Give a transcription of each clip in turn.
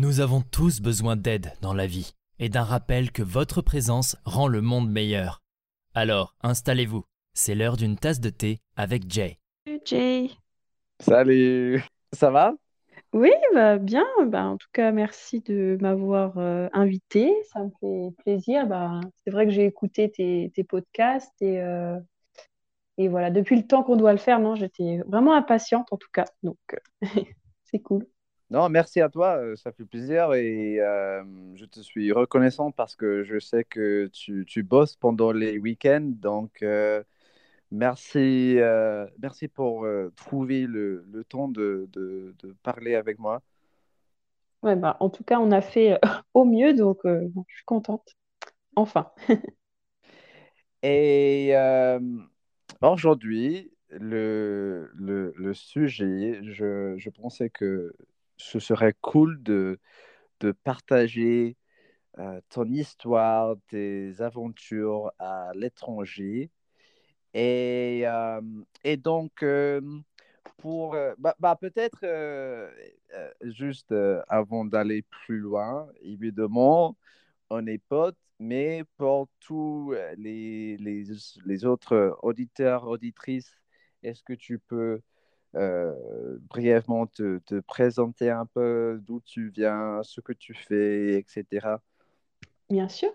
Nous avons tous besoin d'aide dans la vie et d'un rappel que votre présence rend le monde meilleur. Alors, installez-vous. C'est l'heure d'une tasse de thé avec Jay. Salut Jay. Salut, ça va? Oui, bah, bien. Bah, en tout cas, merci de m'avoir euh, invité. Ça me fait plaisir. Bah, c'est vrai que j'ai écouté tes, tes podcasts et, euh, et voilà, depuis le temps qu'on doit le faire, non, j'étais vraiment impatiente en tout cas. Donc, euh, c'est cool. Non, merci à toi, euh, ça fait plaisir et euh, je te suis reconnaissant parce que je sais que tu, tu bosses pendant les week-ends. Donc, euh, merci, euh, merci pour trouver le, le temps de, de, de parler avec moi. Ouais, bah, en tout cas, on a fait au mieux, donc bon, je suis contente. Enfin. Et aujourd'hui, le, le, le sujet, je, je pensais que ce serait cool de, de partager euh, ton histoire, tes aventures à l'étranger. Et, euh, et donc, euh, pour, bah, bah, peut-être juste avant d'aller plus loin, évidemment, on est potes, mais pour tous les, les, les autres auditeurs, auditrices, est-ce que tu peux brièvement te, te présenter un peu d'où tu viens, ce que tu fais, etc. Bien sûr.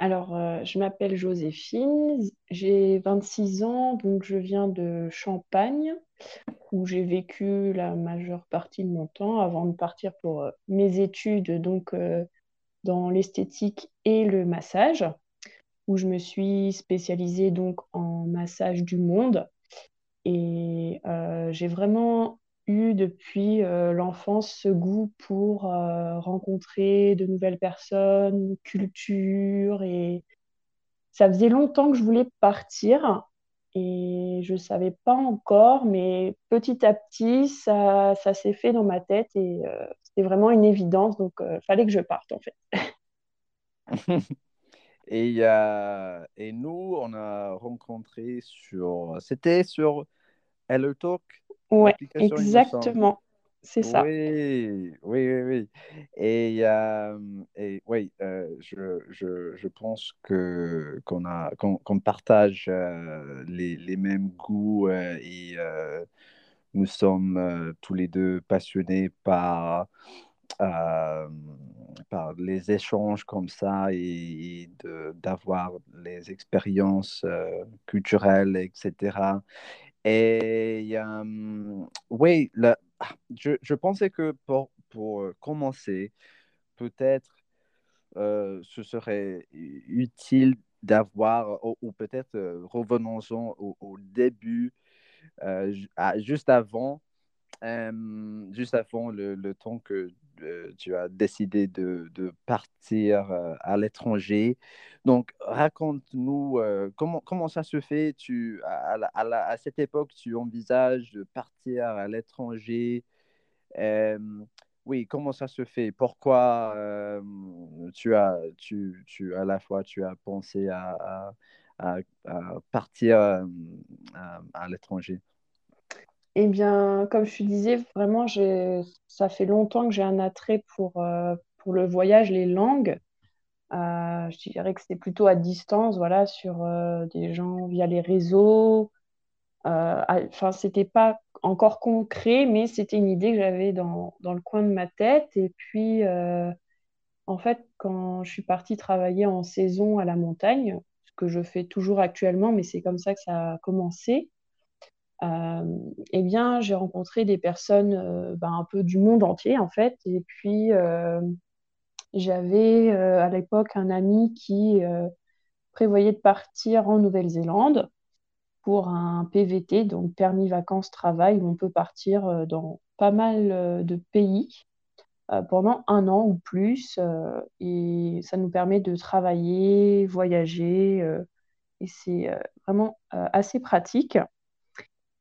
Alors, euh, je m'appelle Joséphine, j'ai 26 ans, donc je viens de Champagne, où j'ai vécu la majeure partie de mon temps avant de partir pour euh, mes études, donc euh, dans l'esthétique et le massage, où je me suis spécialisée donc en massage du monde. Et euh, j'ai vraiment eu depuis euh, l'enfance ce goût pour euh, rencontrer de nouvelles personnes, cultures. Et ça faisait longtemps que je voulais partir et je ne savais pas encore, mais petit à petit, ça, ça s'est fait dans ma tête et c'était vraiment une évidence. Donc, il fallait que je parte en fait. Et, et nous, on a rencontré sur... C'était sur Hello Talk, Ouais, l'application, il me semble. exactement. C'est ça. Oui, oui, oui, oui. Et, euh, et oui, euh, je, je, je pense que qu'on a qu'on, qu'on partage euh, les, les mêmes goûts et nous sommes tous les deux passionnés par par les échanges comme ça et, et de, d'avoir les expériences culturelles, etc. Et euh, oui, ah, je, pensais que pour, pour euh, commencer, peut-être euh, ce serait utile d'avoir, ou, peut-être revenons-en au, début, juste avant, juste avant le, le temps que euh, tu as décidé de, partir euh, à l'étranger. Donc, raconte-nous euh, comment, comment ça se fait? Tu, à, à à cette époque, tu envisages de partir à l'étranger. Oui, comment ça se fait? Pourquoi tu as, tu, tu, à la fois, tu as pensé à, à, partir à l'étranger? Eh bien, comme je te disais, vraiment, ça fait longtemps que j'ai un attrait pour, euh, le voyage, les langues. Euh, je dirais que c'est plutôt à distance, voilà, sur euh, des gens via les réseaux. Euh, ah, enfin, c'était pas encore concret, mais c'était une idée que j'avais dans, dans le coin de ma tête. Et puis, en fait, quand je suis partie travailler en saison à la montagne, ce que je fais toujours actuellement, mais c'est comme ça que ça a commencé. Eh bien, j'ai rencontré des personnes ben, un peu du monde entier, en fait. Et puis, j'avais à l'époque un ami qui prévoyait de partir en Nouvelle-Zélande pour un PVT, donc permis vacances-travail, où on peut partir dans pas mal de pays pendant un an ou plus. et ça nous permet de travailler, voyager. et c'est vraiment assez pratique.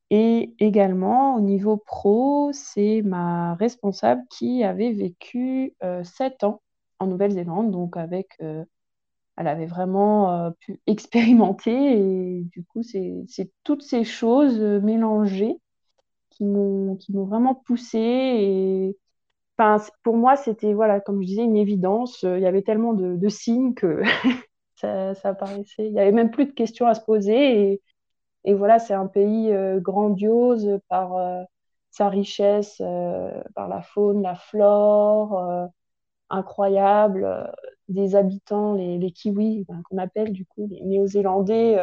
Et également, au niveau pro, c'est ma responsable qui avait vécu euh, sept ans en Nouvelle-Zélande. Donc, avec, euh, elle avait vraiment euh, pu expérimenter. Et du coup, c'est, toutes ces choses euh, mélangées qui m'ont, vraiment poussée. Et pour moi, c'était, voilà, comme je disais, une évidence. Il y avait tellement de, signes que ça, ça, apparaissait. Il n'y avait même plus de questions à se poser. Et voilà, c'est un pays euh, grandiose par euh, sa richesse, euh, par la faune, la flore, incroyable. des habitants, les, Kiwis, ben, qu'on appelle du coup les Néo-Zélandais,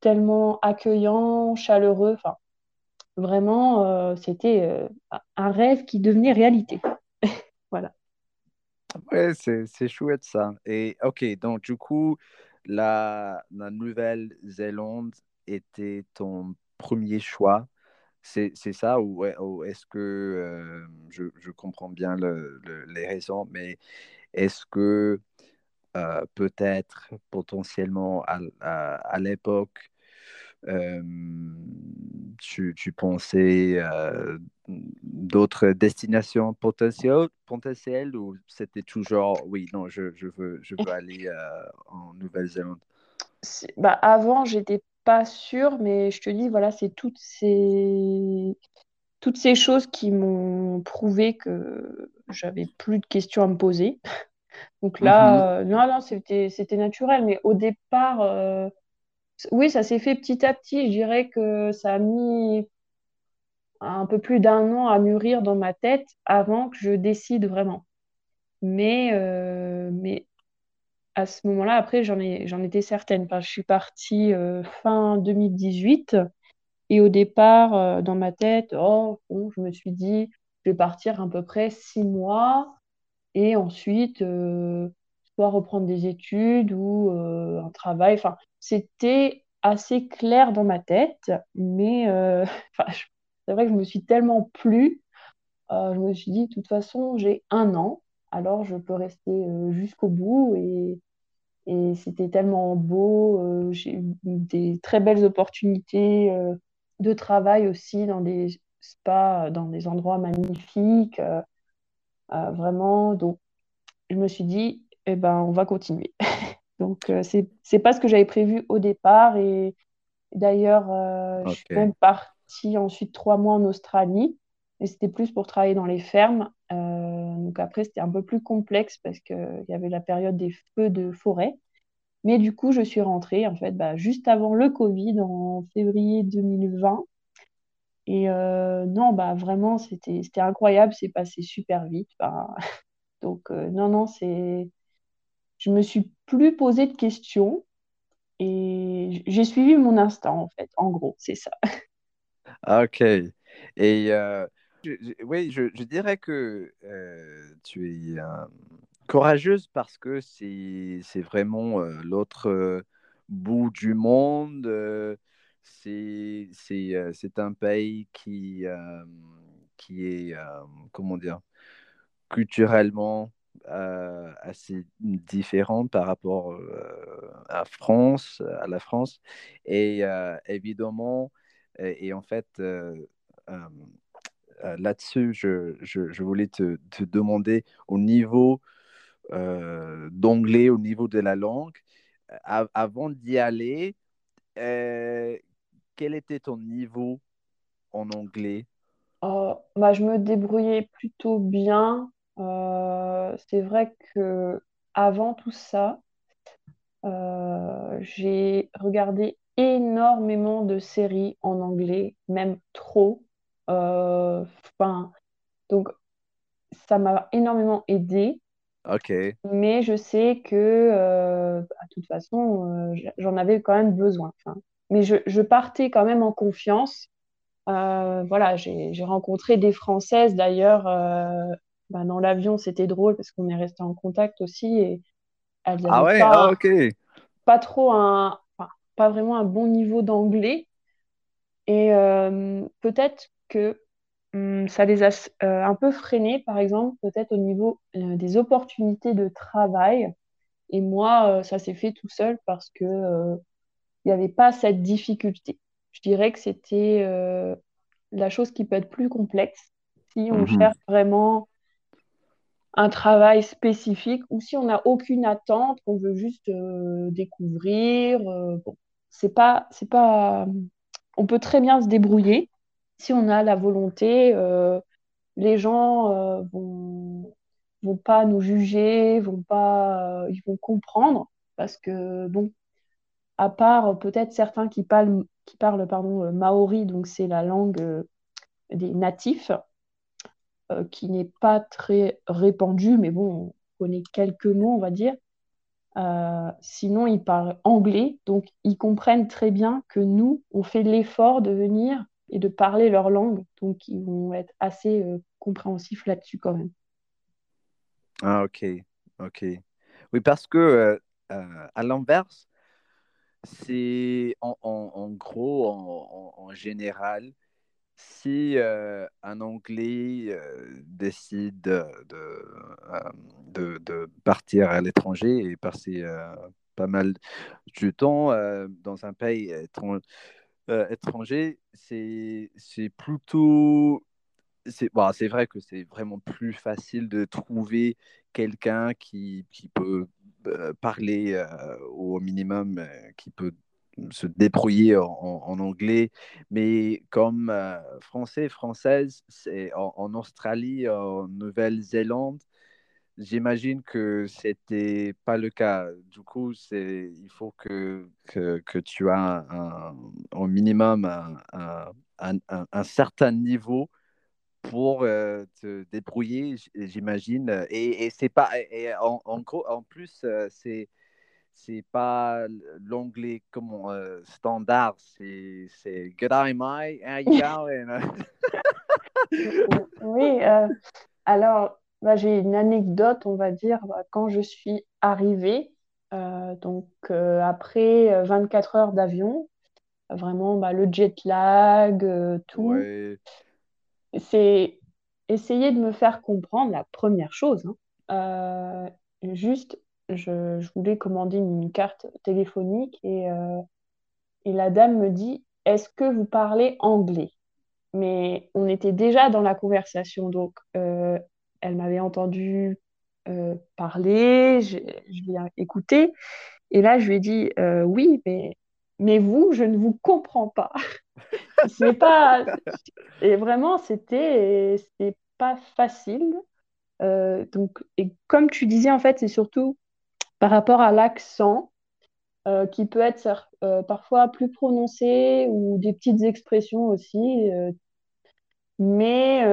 tellement accueillants, chaleureux. Enfin, vraiment, c'était un rêve qui devenait réalité. voilà. Ouais, c'est chouette ça. Et ok, donc du coup, la Nouvelle-Zélande était ton premier choix? C'est ça ou, est-ce que euh, je, je, comprends bien le, les raisons, mais est-ce que euh, peut-être potentiellement à, à, l'époque euh, tu, tu, pensais d'autres destinations potentielles, potentielles ou c'était toujours oui non je, je veux je veux aller en Nouvelle-Zélande? Bah avant j'étais pas sûre, mais je te dis, voilà, c'est toutes ces... toutes ces choses qui m'ont prouvé que j'avais plus de questions à me poser. Donc là, mhm. euh, non, non, c'était, c'était naturel. Mais au départ, euh, oui, ça s'est fait petit à petit. Je dirais que ça a mis un peu plus d'un an à mûrir dans ma tête avant que je décide vraiment. Mais, euh, mais à ce moment-là, après, j'en étais certaine. je suis partie euh, fin 2018 et au départ, euh, dans ma tête, oh, je me suis dit, je vais partir à peu près six mois et ensuite, euh, soit reprendre des études ou un travail. Enfin, c'était assez clair dans ma tête, mais c'est vrai que je me suis tellement plu. je me suis dit, de toute façon, j'ai un an, alors je peux rester jusqu'au bout et et c'était tellement beau. Euh, j'ai eu des très belles opportunités euh, de travail aussi dans des spas, dans des endroits magnifiques. Euh, vraiment, donc je me suis dit, eh ben, on va continuer. donc, c'est n'est pas ce que j'avais prévu au départ. Et d'ailleurs, je suis même partie ensuite trois mois en Australie. Et c'était plus pour travailler dans les fermes. Donc après, c'était un peu plus complexe parce qu'il y avait la période des feux de forêt. Mais du coup, je suis rentrée en fait bah, juste avant le Covid, en février 2020. Et euh, non, bah vraiment, c'était incroyable, c'est passé super vite. donc euh, non, non, c'est... Je me suis plus posé de questions et j'ai suivi mon instinct en fait, en gros, c'est ça. Ah, ok. Et euh, oui, je, dirais que tu es courageuse parce que c'est vraiment l'autre bout du monde. c'est un pays qui, qui est, comment dire, culturellement assez différent par rapport à France, à la France. Et évidemment, et, en fait, là-dessus, je, voulais te, demander au niveau euh, d'anglais au niveau de la langue. avant d'y aller, euh, quel était ton niveau en anglais? Oh, bah, Je me débrouillais plutôt bien. Euh, c'est vrai que avant tout ça, j'ai regardé énormément de séries en anglais, même trop. Enfin, donc, ça m'a énormément aidé. Ok. Mais je sais que, euh, bah, de toute façon, euh, j'en avais quand même besoin. mais je, je, partais quand même en confiance. Euh, voilà, j'ai rencontré des Françaises d'ailleurs. Bah, dans l'avion, c'était drôle parce qu'on est resté en contact aussi. Et elles ah ouais, pas, ah, ok. Pas trop un, pas vraiment un bon niveau d'anglais. Et peut-être que Hum, ça les a euh, un peu freinés, par exemple, peut-être au niveau euh, des opportunités de travail. Et moi, euh, ça s'est fait tout seul parce que il n'y avait pas cette difficulté. Je dirais que c'était la chose qui peut être plus complexe si on mhm. cherche vraiment un travail spécifique ou si on n'a aucune attente, qu'on veut juste découvrir. bon, c'est pas, c'est pas, on peut très bien se débrouiller si on a la volonté, euh, les gens vont, vont pas nous juger, vont pas, ils vont comprendre parce que bon, à part peut-être certains qui parlent, qui parlent pardon, maori, donc c'est la langue des natifs, qui n'est pas très répandue, mais bon, on connaît quelques mots, on va dire. Euh, sinon, ils parlent anglais, donc ils comprennent très bien que nous, on fait l'effort de venir et de parler leur langue, donc ils vont être assez euh, compréhensifs là-dessus quand même. Ah, ok, ok. Oui, parce que euh, à l'inverse, c'est en, gros, en général, si euh, un Anglais euh, décide de, de, partir à l'étranger et passer euh, pas mal de temps dans un pays étranger, c'est plutôt... C'est bon, vrai que c'est vraiment plus facile de trouver quelqu'un qui, qui, peut parler au minimum, qui peut se débrouiller en, anglais, mais comme euh, français, française, c'est en, Australie, en Nouvelle-Zélande, j'imagine que c'était pas le cas. Du coup, c'est il faut que, que, que tu as un, au minimum un, un, un, certain niveau pour euh, te débrouiller, j'imagine. Et, et c'est pas et en, en, gros, en plus, euh, c'est c'est pas l'anglais comme euh, standard, c'est Good eye, my, how you going? oui, euh, alors bah, j'ai une anecdote, on va dire, bah, quand je suis arrivée, euh, donc après 24 heures d'avion, vraiment bah, le jet lag, tout, c'est essayer de me faire comprendre la première chose. Hein. juste je, voulais commander une carte téléphonique et, euh, et la dame me dit Est-ce que vous parlez anglais? Mais on était déjà dans la conversation, donc euh, elle m'avait entendu euh, parler, je, l'ai écouté, et là je lui ai dit Oui, mais, mais vous, je ne vous comprends pas. c'est pas. Et vraiment, c'était pas facile. donc, et comme tu disais, en fait, c'est surtout par rapport à l'accent euh, qui peut être euh, parfois plus prononcé ou des petites expressions aussi. Euh, mais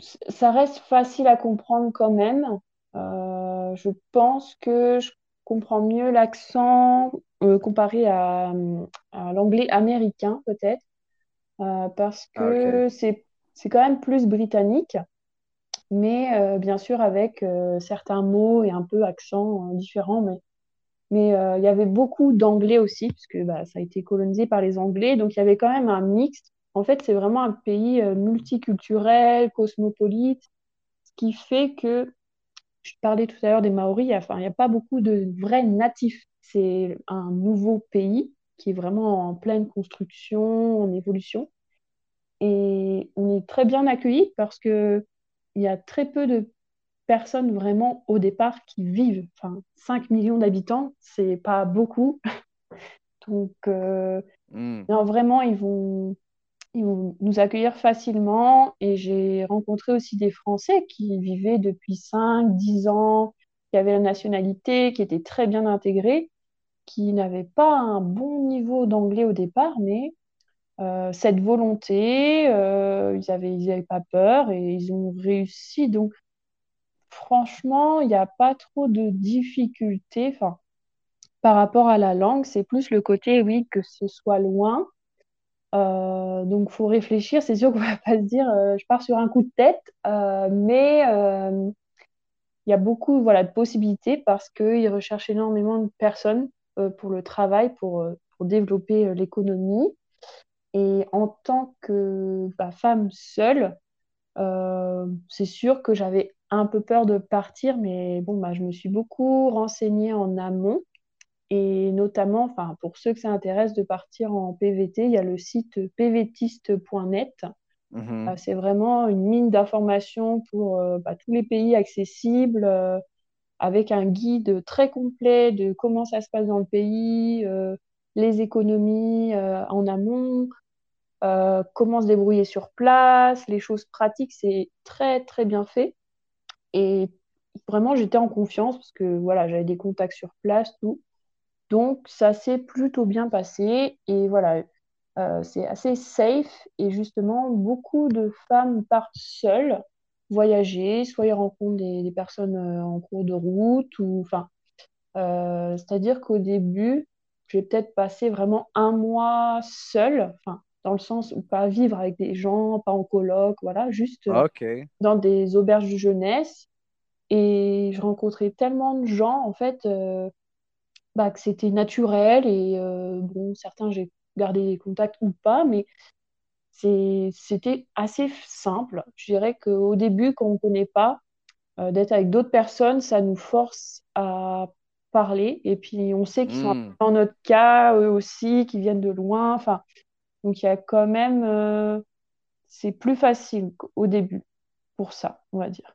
ça reste facile à comprendre quand même. je pense que je comprends mieux l'accent comparé à, l'anglais américain peut-être parce ah, que c'est quand même plus britannique mais euh, bien sûr avec euh, certains mots et un peu accents euh, différents. Mais mais il y avait beaucoup d'anglais aussi, puisque bah, ça a été colonisé par les Anglais, donc il y avait quand même un mix. En fait, c'est vraiment un pays multiculturel, cosmopolite, ce qui fait que, je parlais tout à l'heure des Maoris, enfin, il n'y a pas beaucoup de vrais natifs. C'est un nouveau pays qui est vraiment en pleine construction, en évolution. Et on est très bien accueillis parce que il y a très peu de personnes vraiment au départ qui vivent. Enfin, 5 millions d'habitants, c'est pas beaucoup. Donc, euh, hmm. non, vraiment, ils vont, ils vont nous accueillir facilement. Et j'ai rencontré aussi des Français qui vivaient depuis 5, 10 ans, qui avaient la nationalité, qui étaient très bien intégrés, qui n'avaient pas un bon niveau d'anglais au départ, mais euh, cette volonté, euh, ils n'avaient ils avaient pas peur et ils ont réussi. Donc, franchement, il n'y a pas trop de difficultés par rapport à la langue. C'est plus le côté, oui, que ce soit loin. Euh, donc, faut réfléchir. C'est sûr qu'on va pas se dire, je pars sur un coup de tête, mais il y a beaucoup voilà, de possibilités parce qu'ils recherchent énormément de personnes pour le travail, pour, pour développer l'économie. Et en tant que bah, femme seule, euh, c'est sûr que j'avais un peu peur de partir, mais bon, bah, je me suis beaucoup renseignée en amont. Et notamment, enfin, pour ceux que ça intéresse de partir en PVT, il y a le site pvtiste.net. Mhm. Euh, c'est vraiment une mine d'informations pour euh, bah, tous les pays accessibles, avec un guide très complet de comment ça se passe dans le pays, les économies en amont, comment se débrouiller sur place, les choses pratiques, c'est très très bien fait. Et vraiment, j'étais en confiance parce que voilà, j'avais des contacts sur place, tout. Donc, ça s'est plutôt bien passé. Et voilà, euh, c'est assez safe. Et justement, beaucoup de femmes partent seules voyager, soit ils rencontrent des, personnes euh, en cours de route, ou enfin, euh, c'est-à-dire qu'au début, j'ai peut-être passé vraiment un mois seule, enfin, dans le sens où pas vivre avec des gens, pas en coloc, voilà, juste dans des auberges de jeunesse. Et je rencontrais tellement de gens, en fait, bah, que c'était naturel. Et bon, certains, j'ai gardé des contacts ou pas, mais c'était assez simple. Je dirais qu'au début, quand on ne connaît pas, d'être avec d'autres personnes, ça nous force à parler. Et puis, on sait qu'ils sont hmm. dans notre cas, eux aussi, qui viennent de loin. Enfin, donc, il y a quand même. c'est plus facile au début pour ça, on va dire.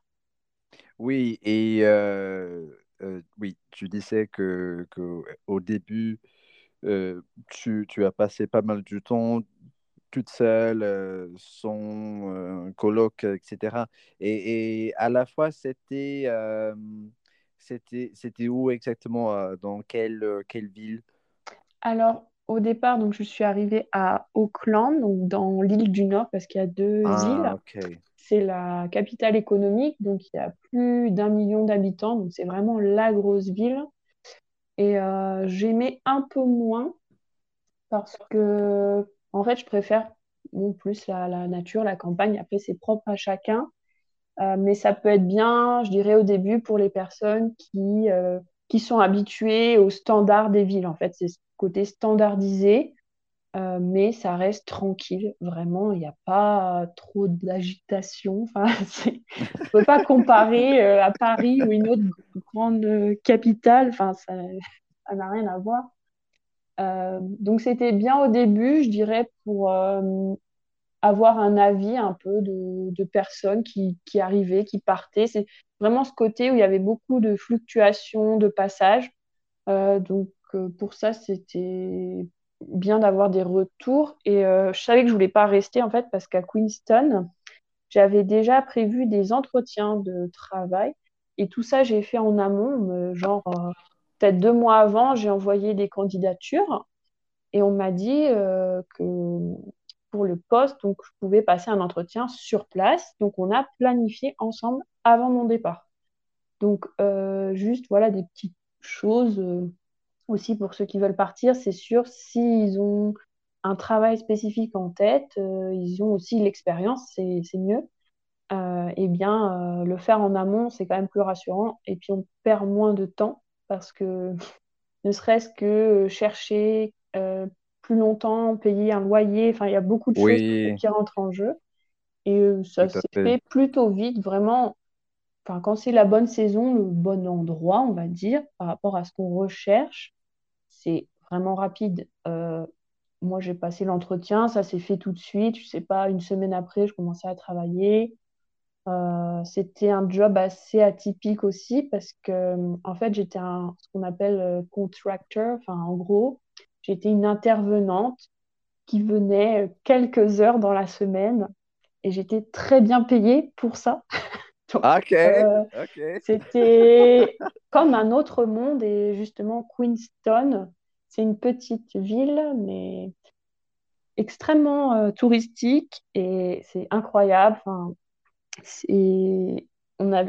Oui, et oui, tu disais que, que au début, tu, tu, as passé pas mal du temps toute seule, sans coloc, etc. Et, et, à la fois, c'était c'était c'était où exactement Dans quelle, quelle ville? Alors, au départ, donc, je suis arrivée à Auckland, donc dans l'île du Nord, parce qu'il y a deux ah, îles. C'est la capitale économique, donc il y a plus d'un million d'habitants, donc c'est vraiment la grosse ville. Et euh, j'aimais un peu moins parce que, en fait, je préfère plus la, nature, la campagne. Après, c'est propre à chacun. Euh, mais ça peut être bien, je dirais, au début pour les personnes qui, euh, qui sont habituées aux standards des villes. En fait, c'est ce côté standardisé. Euh, mais ça reste tranquille, vraiment, il n'y a pas trop d'agitation. Enfin, on ne peut pas comparer euh, à Paris ou une autre grande capitale, enfin, ça n'a rien à voir. Euh, donc c'était bien au début, je dirais, pour avoir un avis un peu de, de personnes qui, qui, arrivaient, qui partaient. C'est vraiment ce côté où il y avait beaucoup de fluctuations, de passages. donc pour ça, c'était bien d'avoir des retours. Et euh, je savais que je voulais pas rester en fait parce qu'à Queenstown, j'avais déjà prévu des entretiens de travail. Et tout ça, j'ai fait en amont, genre euh, peut-être deux mois avant, j'ai envoyé des candidatures. Et on m'a dit euh, que pour le poste, donc je pouvais passer un entretien sur place. Donc on a planifié ensemble avant mon départ. Donc juste voilà des petites choses aussi pour ceux qui veulent partir, c'est sûr, s'ils ont un travail spécifique en tête, euh, ils ont aussi l'expérience, c'est mieux. Euh, eh bien, euh, le faire en amont, c'est quand même plus rassurant. Et puis, on perd moins de temps parce que ne serait-ce que chercher plus longtemps, payer un loyer, enfin, il y a beaucoup de choses qui rentrent en jeu. Et ça s'est fait plutôt vite, vraiment. Enfin, quand c'est la bonne saison, le bon endroit, on va dire, par rapport à ce qu'on recherche, c'est vraiment rapide. Euh, moi, j'ai passé l'entretien, ça s'est fait tout de suite. Je sais pas, une semaine après, je commençais à travailler. Euh, c'était un job assez atypique aussi parce que, en fait, j'étais un, ce qu'on appelle euh, contractor. Enfin, en gros, j'étais une intervenante qui venait quelques heures dans la semaine et j'étais très bien payée pour ça. ok. C'était comme un autre monde et justement Queenstown, c'est une petite ville, mais extrêmement euh, touristique et c'est incroyable. Enfin,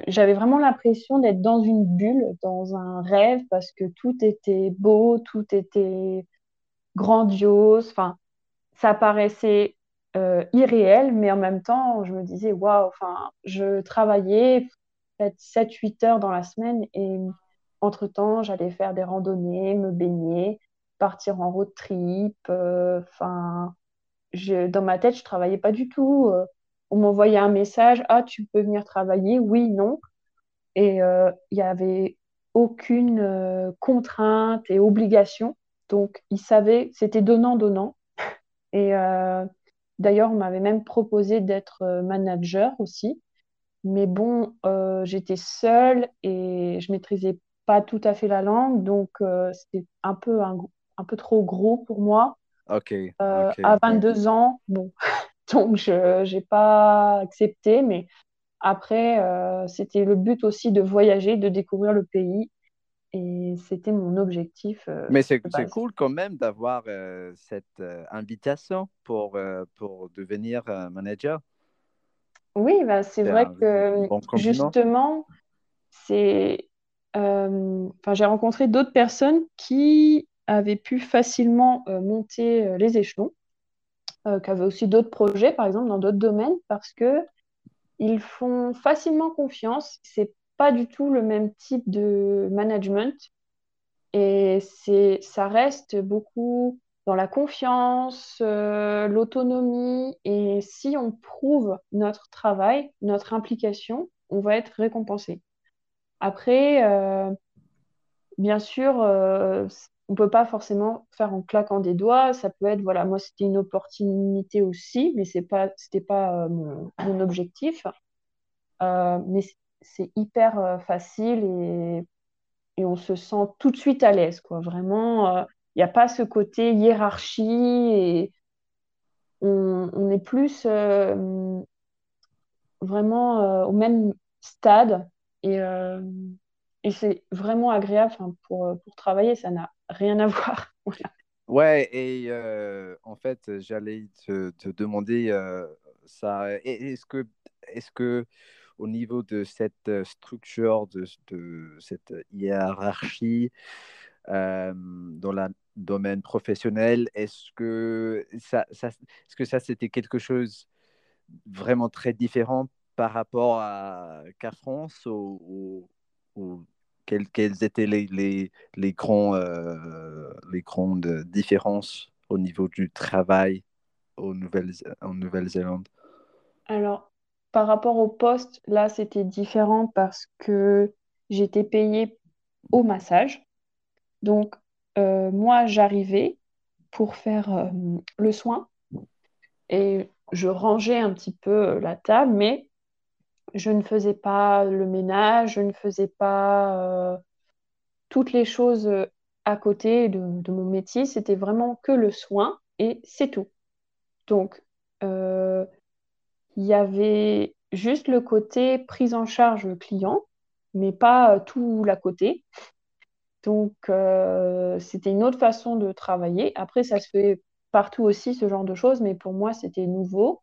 j'avais vraiment l'impression d'être dans une bulle, dans un rêve, parce que tout était beau, tout était grandiose. Enfin, ça paraissait euh, irréel, mais en même temps, je me disais, waouh, enfin, je travaillais peut-être 7-8 heures dans la semaine et entre-temps, j'allais faire des randonnées, me baigner, partir en road trip. Euh, enfin, dans ma tête, je travaillais pas du tout. Euh, on m'envoyait un message, ah, tu peux venir travailler, oui, non. Et il n'y avait aucune contrainte et obligation. Donc, ils savaient, c'était donnant-donnant. Et d'ailleurs, on m'avait même proposé d'être manager aussi. Mais bon, j'étais seule et je maîtrisais pas tout à fait la langue, donc c'était un peu un, un peu trop gros pour moi. Ok. Euh, à 22 ans, bon, donc je n'ai pas accepté, mais après, euh, c'était le but aussi de voyager, de découvrir le pays, et c'était mon objectif euh, Mais c'est cool quand même d'avoir euh, cette euh, invitation pour, pour devenir manager. Oui, bah, c'est vrai que bon justement, c'est, enfin, j'ai rencontré d'autres personnes qui avaient pu facilement monter les échelons, qui avaient aussi d'autres projets, par exemple, dans d'autres domaines, parce que ils font facilement confiance. C'est pas du tout le même type de management et c'est, ça reste beaucoup dans la confiance, euh, l'autonomie. Et si on prouve notre travail, notre implication, on va être récompensé. Après, euh, bien sûr, euh, on peut pas forcément faire en claquant des doigts. Ça peut être, voilà, moi c'était une opportunité aussi, mais c'est pas, c'était pas euh, mon, mon objectif. Mais c'est hyper euh, facile et, et on se sent tout de suite à l'aise, quoi. Vraiment, il n'y a pas ce côté hiérarchie et on, on est plus euh, vraiment euh, au même stade et, euh, et c'est vraiment agréable pour, pour travailler, ça n'a rien à voir. Ouais, et euh, en fait, j'allais te, demander euh, ça. Est-ce que, est-ce que au niveau de cette euh, structure, de, cette hiérarchie euh, dans le domaine professionnel, est-ce que ça, est-ce que ça c'était quelque chose vraiment très différent par rapport à qu'à France ou, ou- quelles, étaient les, les, les, grands, euh, les grandes différences au niveau du travail en Nouvelle-Zélande? Alors, par rapport au poste, là, c'était différent parce que j'étais payée au massage. Donc, euh, moi, j'arrivais pour faire euh, le soin et je rangeais un petit peu la table, mais je ne faisais pas le ménage, je ne faisais pas euh, toutes les choses euh, à côté de, mon métier. C'était vraiment que le soin et c'est tout. Donc, euh, il y avait juste le côté prise en charge client, mais pas euh, tout l'à côté. Donc, euh, c'était une autre façon de travailler. Après, ça se fait partout aussi, ce genre de choses, mais pour moi, c'était nouveau.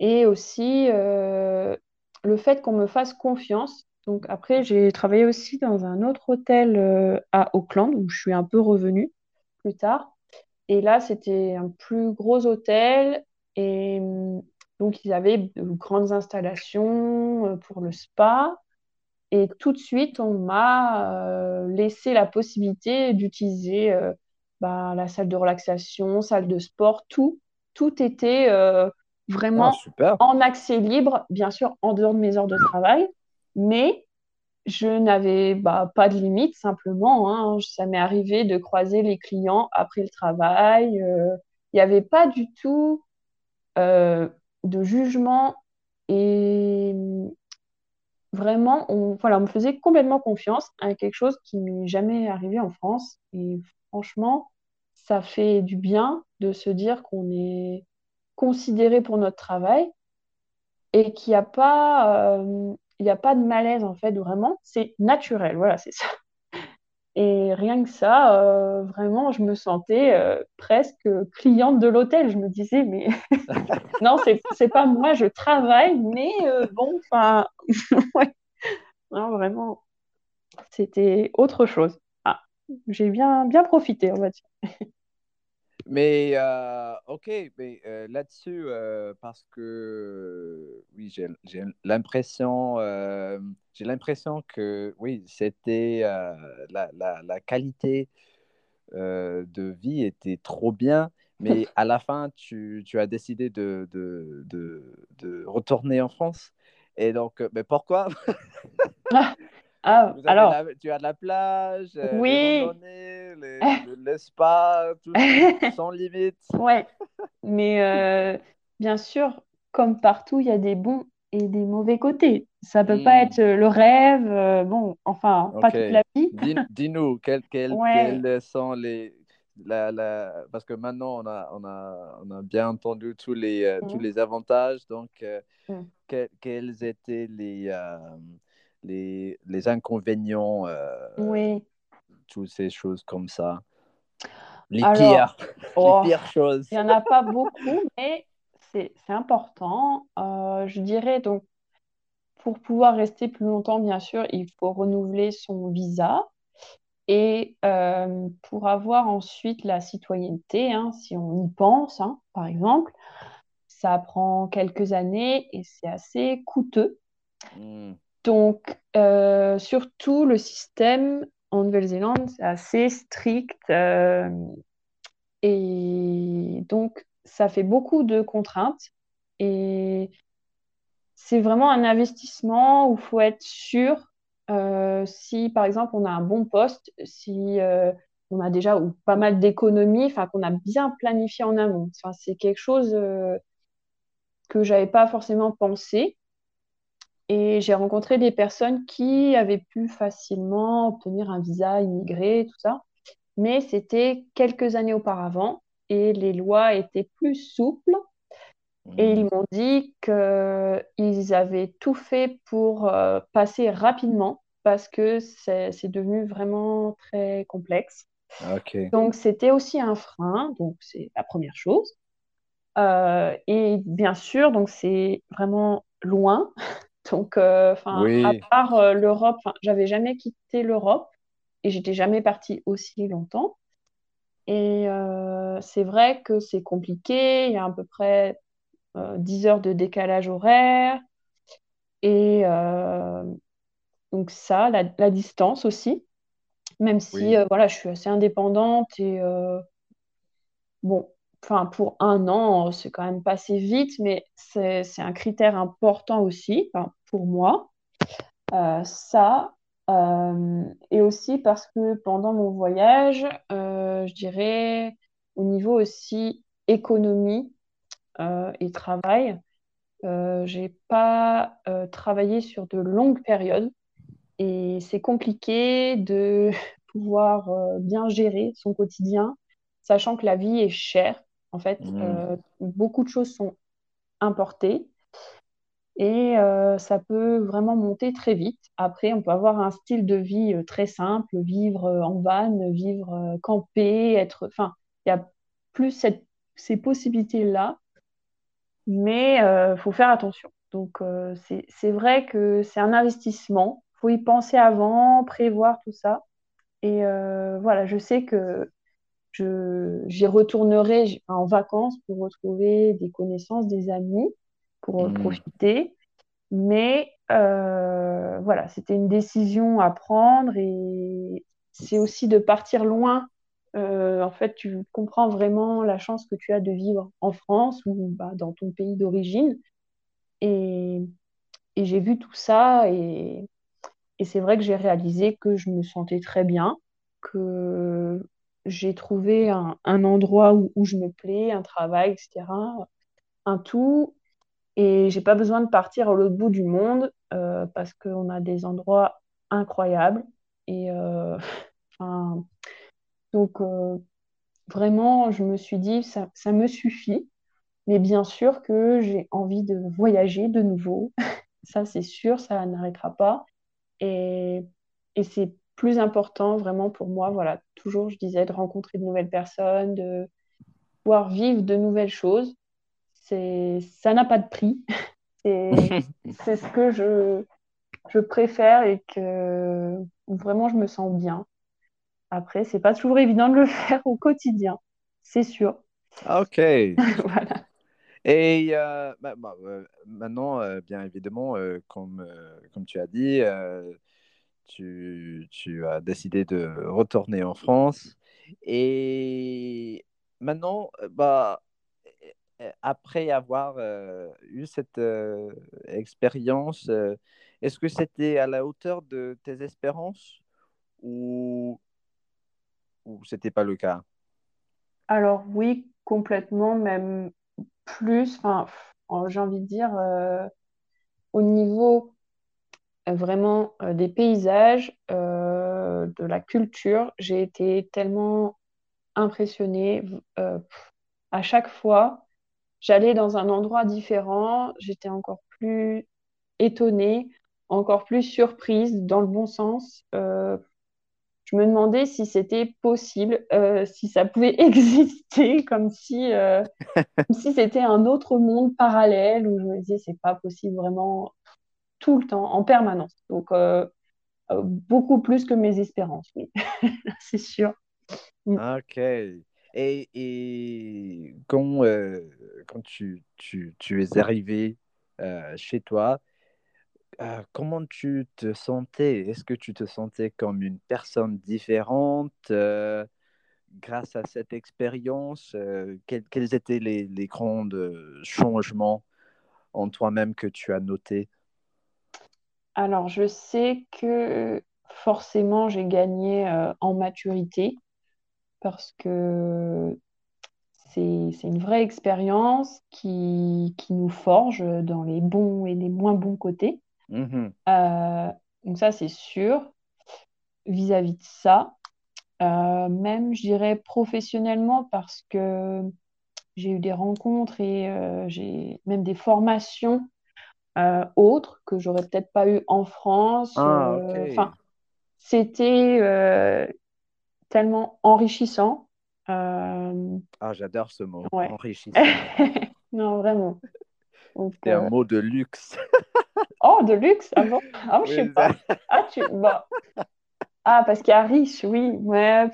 Et aussi, euh, le fait qu'on me fasse confiance. Donc, après, j'ai travaillé aussi dans un autre hôtel à Auckland, où je suis un peu revenue plus tard. Et là, c'était un plus gros hôtel. Et hum, donc, ils avaient de grandes installations euh, pour le spa. Et tout de suite, on m'a euh, laissé la possibilité d'utiliser euh, bah, la salle de relaxation, salle de sport, tout. Tout était euh, Ah, vraiment super. en accès libre, bien sûr, en dehors de mes heures de travail. Mais je n'avais bah, pas de limite, simplement. hein. Ça m'est arrivé de croiser les clients après le travail. Il n'y avait pas du tout de jugement et vraiment, on, voilà, on me faisait complètement confiance à quelque chose qui m'est jamais arrivé en France. Et franchement, ça fait du bien de se dire qu'on est considéré pour notre travail et qu'il n'y a pas, euh, il y a pas de malaise en fait, vraiment, c'est naturel, voilà, c'est ça. Et rien que ça, euh, vraiment, je me sentais euh, presque cliente de l'hôtel. Je me disais, mais non, c'est, pas moi, je travaille, mais euh, bon, enfin, non, vraiment, c'était autre chose. Ah, j'ai bien, bien profité, on va dire. Mais euh, ok, mais euh, là-dessus, euh, parce que oui, j'ai l'impression, j'ai l'impression que oui, c'était la, la, la qualité de vie était trop bien, mais à la fin, tu, tu as décidé de, de, de, de retourner en France. Et donc, mais pourquoi? Ah, alors, la, tu as la plage, euh, les oui, les, tout sans limite. ouais, mais euh, bien sûr, comme partout, il y a des bons et des mauvais côtés. Ça peut pas Hmm. être le rêve, euh, bon, enfin, pas toute la vie. Dis, dis-nous, quels, Ouais, sont les, la, parce que maintenant, on a, on a, on a bien entendu tous les, tous les avantages. Donc, quels étaient les, les, les, inconvénients Oui. Toutes ces choses comme ça. Les, pires, les oh, pires choses. Il n'y en a pas beaucoup, mais c'est important. je dirais donc, pour pouvoir rester plus longtemps, bien sûr, il faut renouveler son visa. Et euh, pour avoir ensuite la citoyenneté, hein, si on y pense, hein, par exemple, ça prend quelques années et c'est assez coûteux. Hmm. Donc, euh, surtout, le système en Nouvelle-Zélande, c'est assez strict. Euh, et donc, ça fait beaucoup de contraintes. Et c'est vraiment un investissement où il faut être sûr euh, si, par exemple, on a un bon poste, si on a déjà ou pas mal d'économies, enfin qu'on a bien planifié en amont. C'est quelque chose que j'avais pas forcément pensé. Et j'ai rencontré des personnes qui avaient pu facilement obtenir un visa immigré, tout ça. Mais c'était quelques années auparavant et les lois étaient plus souples. Et ils mmh. m'ont dit qu'ils avaient tout fait pour euh, passer rapidement parce que c'est devenu vraiment très complexe. Donc, c'était aussi un frein. Donc, c'est la première chose. Euh, et bien sûr, donc c'est vraiment loin. Donc, euh, enfin, à part l'Europe, j'avais jamais quitté l'Europe et j'étais jamais partie aussi longtemps. Et c'est vrai que c'est compliqué. Il y a à peu près 10 euh, heures de décalage horaire. Et euh, donc ça, la, distance aussi, même si euh, voilà, je suis assez indépendante et bon, enfin pour un an, c'est quand même passé vite, mais c'est un critère important aussi pour moi. ça, et aussi parce que pendant mon voyage, je dirais au niveau aussi économie, euh, et travail. Euh, j'ai pas euh, travaillé sur de longues périodes et c'est compliqué de pouvoir bien gérer son quotidien, sachant que la vie est chère. En fait, mmh. beaucoup de choses sont importées et ça peut vraiment monter très vite. Après, on peut avoir un style de vie très simple, vivre en van, vivre camper, être. Enfin, il y a plus cette, ces possibilités-là mais il euh, faut faire attention. Donc, euh, c'est vrai que c'est un investissement. Il faut y penser avant, prévoir tout ça. Et euh, voilà, je sais que j'y retournerai en vacances pour retrouver des connaissances, des amis, pour mmh. profiter. Mais voilà, c'était une décision à prendre et c'est aussi de partir loin euh, en fait, tu comprends vraiment la chance que tu as de vivre en France ou bah, dans ton pays d'origine. Et, j'ai vu tout ça et, c'est vrai que j'ai réalisé que je me sentais très bien, que j'ai trouvé un, endroit où, je me plais, un travail, etc. Un tout. Et j'ai pas besoin de partir à l'autre bout du monde euh, parce qu'on a des endroits incroyables. Et euh, Donc, euh, vraiment, je me suis dit, ça, ça me suffit. Mais bien sûr que j'ai envie de voyager de nouveau. ça, c'est sûr, ça n'arrêtera pas. Et, et c'est plus important vraiment pour moi, voilà, toujours, je disais, de rencontrer de nouvelles personnes, de pouvoir vivre de nouvelles choses. Ça n'a pas de prix. c'est, c'est ce que je, je préfère et que vraiment je me sens bien. Après, c'est pas toujours évident de le faire au quotidien, c'est sûr. Ok. voilà. Et euh, bah, bah, euh, maintenant, euh, bien évidemment, comme, comme tu as dit, tu, tu, as décidé de retourner en France. Et maintenant, bah, après avoir eu cette expérience, est-ce que c'était à la hauteur de tes espérances ou ou c'était pas le cas? Alors oui, complètement, même plus. J'ai envie de dire euh, au niveau euh, vraiment euh, des paysages, de la culture, j'ai été tellement impressionnée. Euh, à chaque fois, j'allais dans un endroit différent, j'étais encore plus étonnée, encore plus surprise dans le bon sens. Euh, je me demandais si c'était possible, euh, si ça pouvait exister, comme si, c'était un autre monde parallèle où je me disais c'est pas possible vraiment tout le temps, en permanence. Donc beaucoup plus que mes espérances, oui, c'est sûr. Mm. Ok. Et, quand, euh, quand tu, tu, tu, es arrivé euh, chez toi, euh, comment tu te sentais? Est-ce que tu te sentais comme une personne différente grâce à cette expérience quels, quels, étaient les, les grands changements en toi-même que tu as notés? Alors, je sais que forcément, j'ai gagné en maturité parce que c'est une vraie expérience qui, qui, nous forge dans les bons et les moins bons côtés. Mmh euh, donc ça, c'est sûr. Vis-à-vis de ça, euh, même, je dirais, professionnellement, parce que j'ai eu des rencontres et euh, j'ai même des formations autres que j'aurais peut-être pas eu en France. Ah, enfin, c'était tellement enrichissant. Euh, ah, j'adore ce mot, ouais. enrichissant. non, vraiment. C'est un euh, mot de luxe. oh, de luxe Ah bon? Ah, je sais pas. Ah, tu... bah. ah, parce qu'il y a riche, oui. Ouais.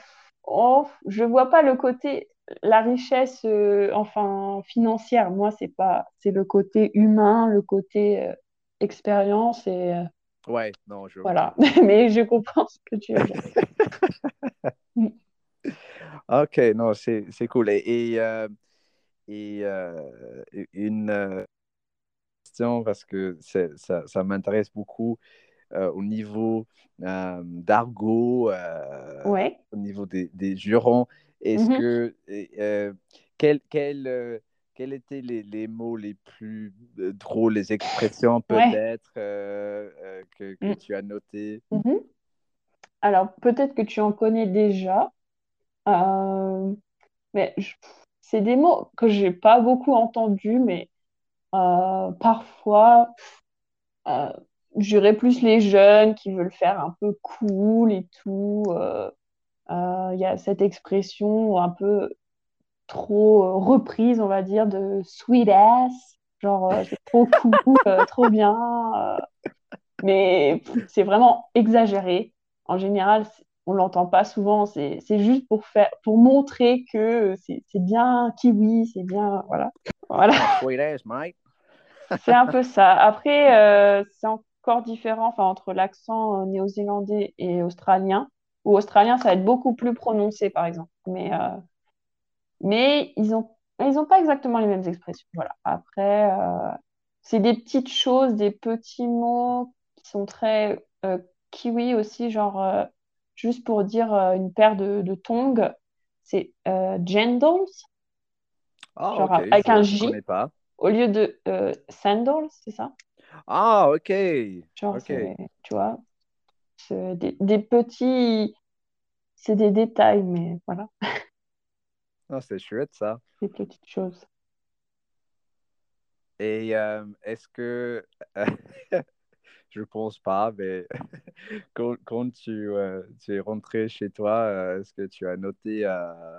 Oh, je vois pas le côté, la richesse, euh, enfin, financière. Moi, c'est pas, c'est le côté humain, le côté expérience et. Ouais, non, je. Voilà, mais je comprends ce que tu veux dire. Ok, non, c'est cool. Et, et, euh, euh, une euh, question, parce que ça, ça m'intéresse beaucoup au niveau d'argot, ouais. au niveau des, des jurons. Est-ce mm-hmm. que. quel, quel, quels étaient les, les, mots les plus drôles, les expressions peut-être que, que mm. tu as notées? Mm-hmm. Alors, peut-être que tu en connais déjà. Euh, mais c'est des mots que j'ai pas beaucoup entendus, mais euh, parfois, euh, j'irais plus les jeunes qui veulent faire un peu cool et tout. Euh, il y a cette expression un peu trop reprise, on va dire, de sweet ass, genre c'est trop cool, trop bien. mais c'est vraiment exagéré. En général, on l'entend pas souvent. C'est juste pour faire, pour montrer que c'est bien kiwi, c'est bien, voilà. Voilà. c'est un peu ça. Après, euh, c'est encore différent, enfin entre l'accent euh, néo-zélandais et australien. Ou australien, ça va être beaucoup plus prononcé, par exemple. Mais, euh, mais ils ont, ils ont pas exactement les mêmes expressions. Voilà. Après, c'est des petites choses, des petits mots qui sont très kiwi aussi, genre juste pour dire euh, une paire de, de tongs, c'est euh, Jandals. Ah, genre avec un J. Pas. Au lieu de euh, sandals, c'est ça? Ah, ok. Genre, tu vois, des, petits. C'est des détails, mais voilà. Ah, c'est chouette ça. Des petites choses. Et euh, est-ce que je pense pas, mais quand, quand tu, euh, tu, es rentré chez toi, euh, est-ce que tu as noté, euh,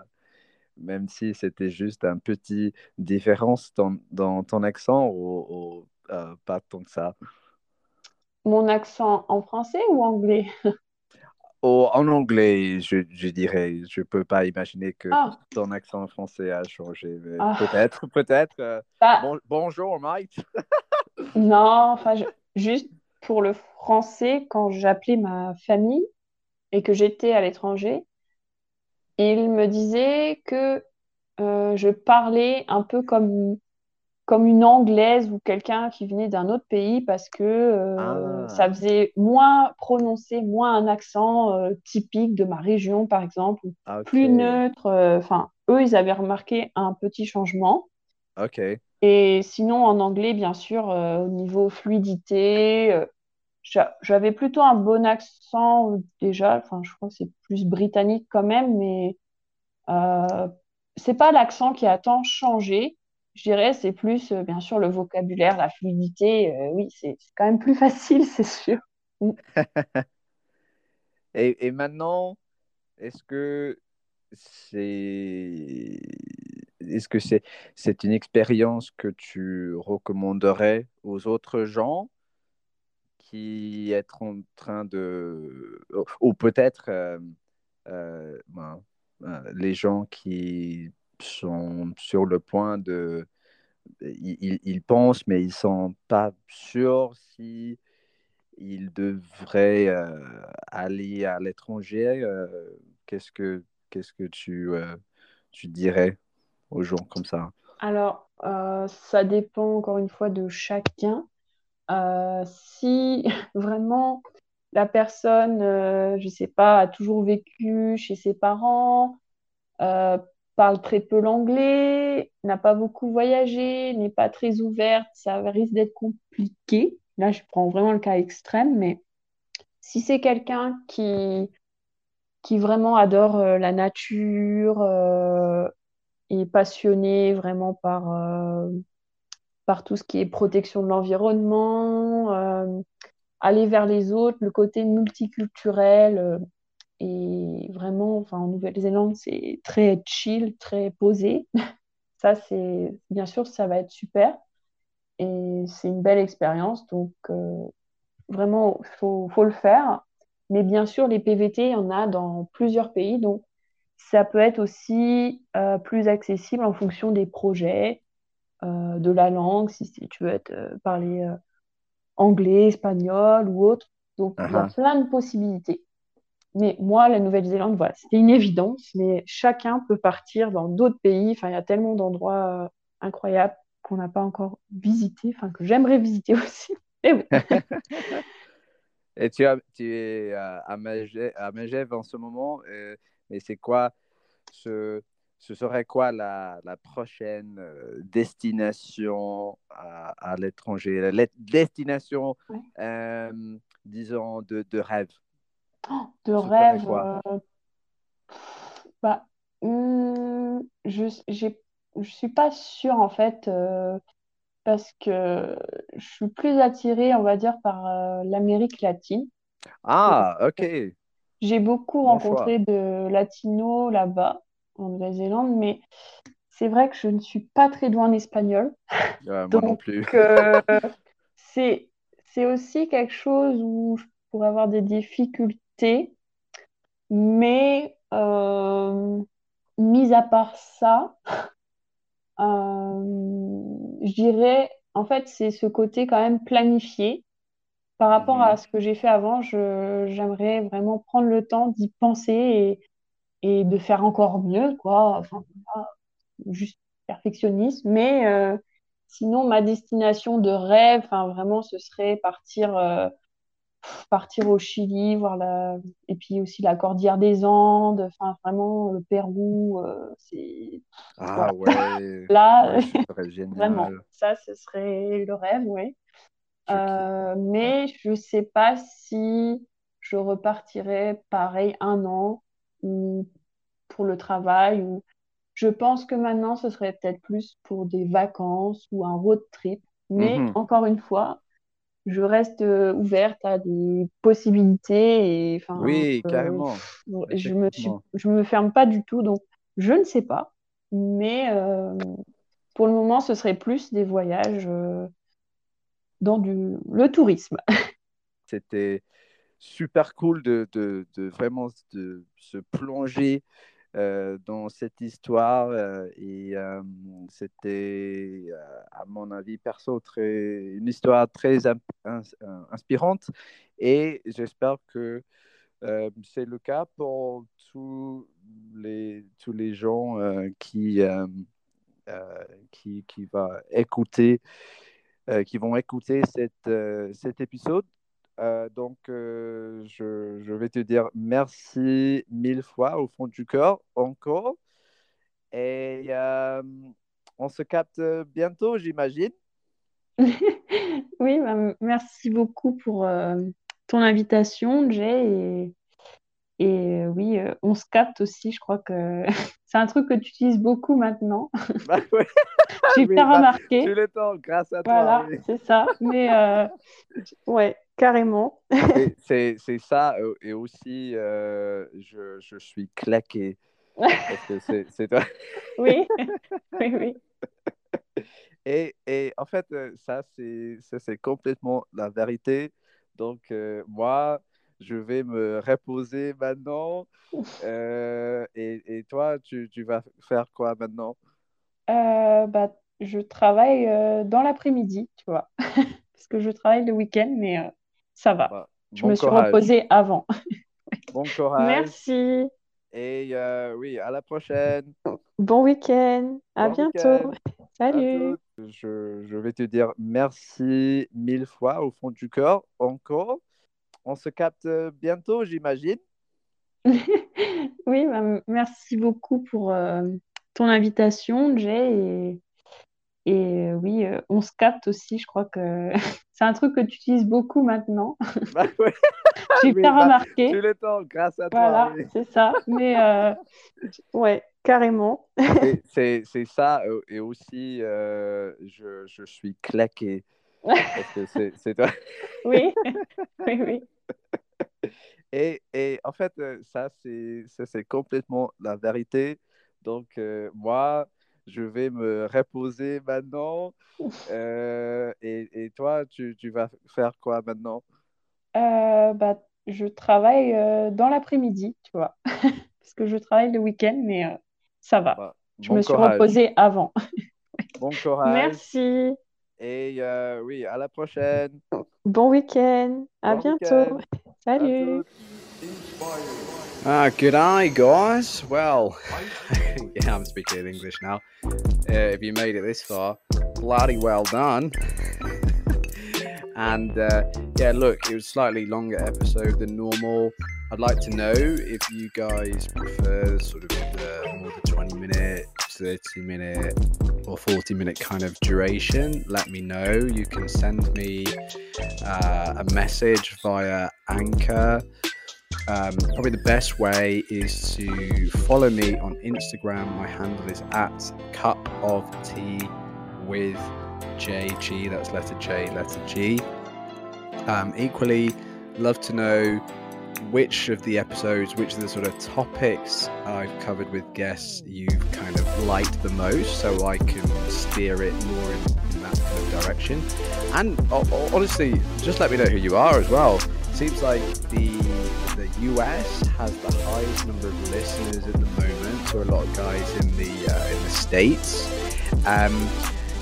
même si c'était juste un petit différence dans ton accent ou, pas tant que ça? Mon accent en français ou anglais? oh, En anglais, je, je, dirais. Je ne peux pas imaginer que ah. ton accent en français a changé. Ah. Peut-être, peut-être. Bah. bonjour, Mike. non, enfin, juste pour le français, quand j'appelais ma famille et que j'étais à l'étranger, ils me disaient que euh, je parlais un peu comme, comme une anglaise ou quelqu'un qui venait d'un autre pays parce que euh, Ah. ça faisait moins prononcé, moins un accent euh, typique de ma région, par exemple, ou Ah, plus neutre. euh, Enfin, eux, ils avaient remarqué un petit changement. Ok. Et sinon, en anglais, bien sûr, au niveau fluidité, j'a- j'avais plutôt un bon accent déjà. Enfin, je crois que c'est plus britannique quand même, mais c'est pas l'accent qui a tant changé, je dirais, c'est plus, euh, bien sûr, le vocabulaire, la fluidité. Euh, oui, c'est quand même plus facile, c'est sûr. Et, et, maintenant, est-ce que c'est est-ce que c'est c'est une expérience que tu recommanderais aux autres gens qui être en train de ou peut-être euh, ben, les gens qui sont sur le point de... Ils, ils pensent, mais ils ne sont pas sûrs si ils devraient euh, aller à l'étranger. Euh, qu'est-ce que qu'est-ce que tu, euh, tu dirais aux gens comme ça? Alors, ça dépend encore une fois de chacun. si vraiment la personne, je ne sais pas, a toujours vécu chez ses parents, parle très peu l'anglais, n'a pas beaucoup voyagé, n'est pas très ouverte, ça risque d'être compliqué. Là, je prends vraiment le cas extrême, mais si c'est quelqu'un qui, qui vraiment adore euh, la nature, euh, est passionné vraiment par, euh, par tout ce qui est protection de l'environnement, aller vers les autres, le côté multiculturel, et vraiment, enfin, en Nouvelle-Zélande, c'est très chill, très posé. Ça, c'est bien sûr, ça va être super. Et c'est une belle expérience. Donc, euh, vraiment, il faut, faut, le faire. Mais bien sûr, les PVT, il y en a dans plusieurs pays. Donc, ça peut être aussi euh, plus accessible en fonction des projets, euh, de la langue, si, si tu veux être, parler anglais, espagnol ou autre. Donc, il y a uh-huh. plein de possibilités. Mais moi, la Nouvelle-Zélande, voilà, c'était une évidence, mais chacun peut partir dans d'autres pays. Enfin, il y a tellement d'endroits euh, incroyables qu'on n'a pas encore visité, enfin, que j'aimerais visiter aussi. Et tu, as, tu es à Megève en ce moment, euh, et c'est quoi ce, ce serait quoi la, la prochaine euh, destination à, à l'étranger, la destination, disons, de, de rêve? De rêve. Euh, bah, hmm, je suis pas sûre en fait euh, parce que je suis plus attirée, on va dire, par euh, l'Amérique latine. Ah, ok. J'ai beaucoup rencontré de latinos là-bas, en Nouvelle-Zélande, mais c'est vrai que je ne suis pas très douée en espagnol. moi non plus. c'est, c'est aussi quelque chose où je pourrais avoir des difficultés mais euh, mis à part ça, euh, je dirais, en fait, c'est ce côté quand même planifié. Par rapport à mhm. ce que j'ai fait avant, j'aimerais vraiment prendre le temps d'y penser et, et, de faire encore mieux, quoi. Enfin, juste perfectionniste, mais euh, sinon, ma destination de rêve, enfin, vraiment, ce serait partir partir au Chili, voir la... et puis aussi la Cordillère des Andes, enfin vraiment le Pérou, euh, c'est. Ah ouais. Là, vraiment, ça, ce serait le rêve, oui. Euh, mais je ne sais pas si je repartirais pareil un an ou pour le travail ou je pense que maintenant ce serait peut-être plus pour des vacances ou un road trip. Mais mhm. encore une fois, je reste euh, ouverte à des possibilités. Et, oui, euh, carrément. Je me, je me ferme pas du tout, donc je ne sais pas. Mais euh, pour le moment, ce serait plus des voyages dans du, le tourisme. C'était super cool de, de, de, vraiment de se plonger euh, dans cette histoire euh, et euh, c'était, à mon avis perso, une histoire très inspirante et j'espère que c'est le cas pour tous les, tous les gens qui, qui, qui, va écouter, qui vont écouter cette, cet épisode. Euh, donc, euh, je, vais te dire merci mille fois au fond du cœur encore. Et euh, on se capte bientôt, j'imagine. oui, bah, merci beaucoup pour ton invitation, Jay. Et oui, on se capte aussi, je crois que c'est un truc que tu utilises beaucoup maintenant. Bah, ouais. J'ai bien bah, remarqué. Tout le temps, grâce à toi. Voilà, c'est ça. Mais euh, ouais, carrément. C'est ça, euh, et aussi, euh, je, je suis claqué c'est toi. Oui, oui, oui. Et, et en fait, euh, ça, c'est ça, c'est complètement la vérité. Donc, euh, moi, je vais me reposer maintenant. Euh, et, et toi, tu, tu vas faire quoi maintenant? Euh, bah, je travaille euh, dans l'après-midi, tu vois, parce que je travaille le week-end, mais ça va. Bah, Je bon me suis reposée avant. Bon courage. Merci. Et oui, à la prochaine. Bon week-end. À Bon bientôt. Salut. Je, je vais te dire merci mille fois au fond du cœur, encore. On se capte bientôt, j'imagine. Oui, bah, merci beaucoup pour euh, ton invitation, Jay. Et, et euh, oui, euh, on se capte aussi. Je crois que c'est un truc que tu utilises beaucoup maintenant. Bah ouais, J'ai oui, bien bah, remarqué. tout le temps, grâce à toi. Voilà, oui. c'est ça. Mais euh, ouais, carrément. Et C'est ça, euh, et aussi, euh, je, je suis claqué parce que c'est c'est toi. Oui, oui, oui. Et, et en fait, euh, ça, c'est ça, c'est complètement la vérité. Donc, euh, moi, je vais me reposer maintenant. Euh, et, et toi, tu, tu vas faire quoi maintenant? Euh, bah, je travaille dans l'après-midi, tu vois, parce que je travaille le week-end, mais ça va. Bah, Je me suis reposée avant. Bon courage. Merci. Et euh, oui, à la prochaine. Bon week-end. À Bon bientôt. week-end. Salut. Ah, good eye, guys. Well, yeah, I'm speaking in English now. Uh, if you made it this far, bloody well done. and uh, yeah, look, it was slightly longer episode than normal. I'd like to know if you guys prefer sort of the more the 20 minute, 30 minute, or 40 minute kind of duration. Let me know. You can send me uh, a message via Anchor um, probably the best way is to follow me on Instagram. My handle is at cup of tea with JG. That's letter J, letter G. Um, equally, love to know which of the episodes, which of the sort of topics I've covered with guests you've kind of liked the most, so I can steer it more in, in that kind of direction. And ho- honestly, just let me know who you are as well. Seems like the the US has the highest number of listeners at the moment, so a lot of guys in the uh, in the states. Um,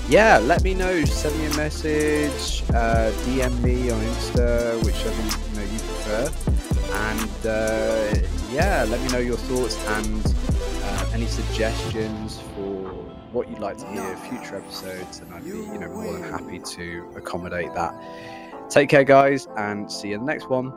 yeah, let me know. Send me a message, uh, DM me on Insta, whichever you know you prefer, and uh, yeah, let me know your thoughts and uh, any suggestions for what you'd like to hear future episodes, and I'd be you know more than happy to accommodate that. Take care, guys, and see you in the next one.